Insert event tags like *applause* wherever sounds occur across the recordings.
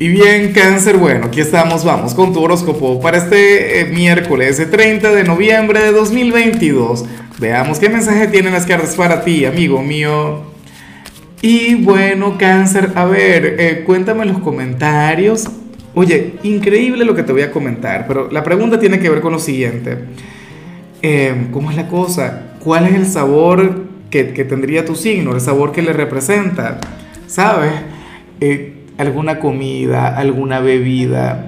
Y bien, cáncer, bueno, aquí estamos, vamos con tu horóscopo para este eh, miércoles 30 de noviembre de 2022. Veamos qué mensaje tienen las cartas para ti, amigo mío. Y bueno, cáncer, a ver, eh, cuéntame en los comentarios. Oye, increíble lo que te voy a comentar, pero la pregunta tiene que ver con lo siguiente. Eh, ¿Cómo es la cosa? ¿Cuál es el sabor que, que, tendría tu signo, el sabor que le representa? ¿Sabes? Alguna comida, alguna bebida.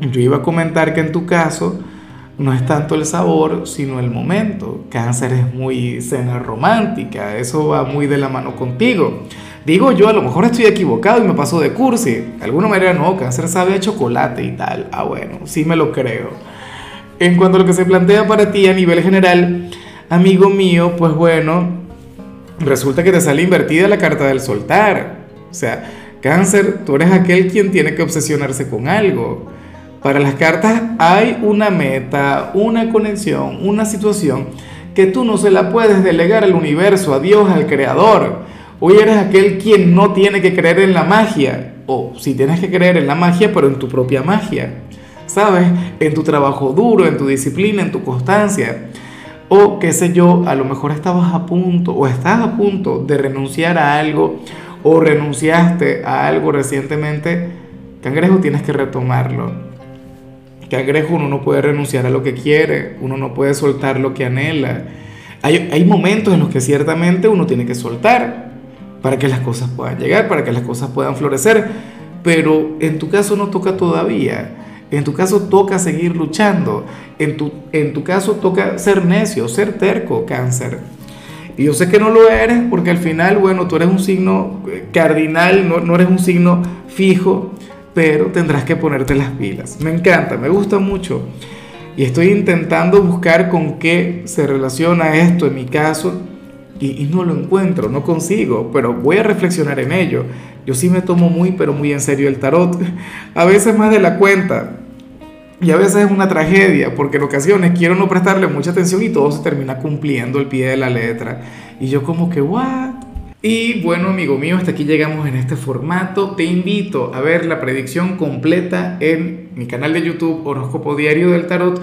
Yo iba a comentar que en tu caso no es tanto el sabor, sino el momento. Cáncer es muy cena romántica, eso va muy de la mano contigo. Digo yo, a lo mejor estoy equivocado y me paso de cursi. De alguna manera no, cáncer sabe a chocolate y tal. Ah, bueno, sí me lo creo. En cuanto a lo que se plantea para ti a nivel general, amigo mío, pues bueno, resulta que te sale invertida la carta del soltar. O sea, Cáncer, tú eres aquel quien tiene que obsesionarse con algo. Para las cartas hay una meta, una conexión, una situación que tú no se la puedes delegar al universo, a Dios, al Creador. Hoy eres aquel quien no tiene que creer en la magia, o si tienes que creer en la magia, pero en tu propia magia. ¿Sabes? En tu trabajo duro, en tu disciplina, en tu constancia. O qué sé yo, a lo mejor estabas a punto o estás a punto de renunciar a algo o renunciaste a algo recientemente, cangrejo tienes que retomarlo. Cangrejo uno no puede renunciar a lo que quiere, uno no puede soltar lo que anhela. Hay, momentos en los que ciertamente uno tiene que soltar para que las cosas puedan llegar, para que las cosas puedan florecer, pero en tu caso no toca todavía. En tu caso toca seguir luchando. En tu, en tu caso toca ser necio, ser terco, cáncer. Y yo sé que no lo eres porque al final, bueno, tú eres un signo cardinal, no, no eres un signo fijo, pero tendrás que ponerte las pilas. Me encanta, me gusta mucho. Y estoy intentando buscar con qué se relaciona esto en mi caso y, y, no lo encuentro, no consigo, pero voy a reflexionar en ello. Yo sí me tomo muy, pero muy en serio el tarot, *laughs* a veces más de la cuenta. Y a veces es una tragedia, porque en ocasiones quiero no prestarle mucha atención y todo se termina cumpliendo el pie de la letra. Y yo como que, ¿what? Y bueno, amigo mío, hasta aquí llegamos en este formato. Te invito a ver la predicción completa en mi canal de YouTube Horóscopo Diario del Tarot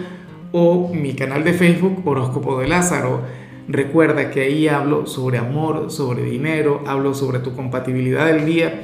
o mi canal de Facebook Horóscopo de Lázaro. Recuerda que ahí hablo sobre amor, sobre dinero, hablo sobre tu compatibilidad del día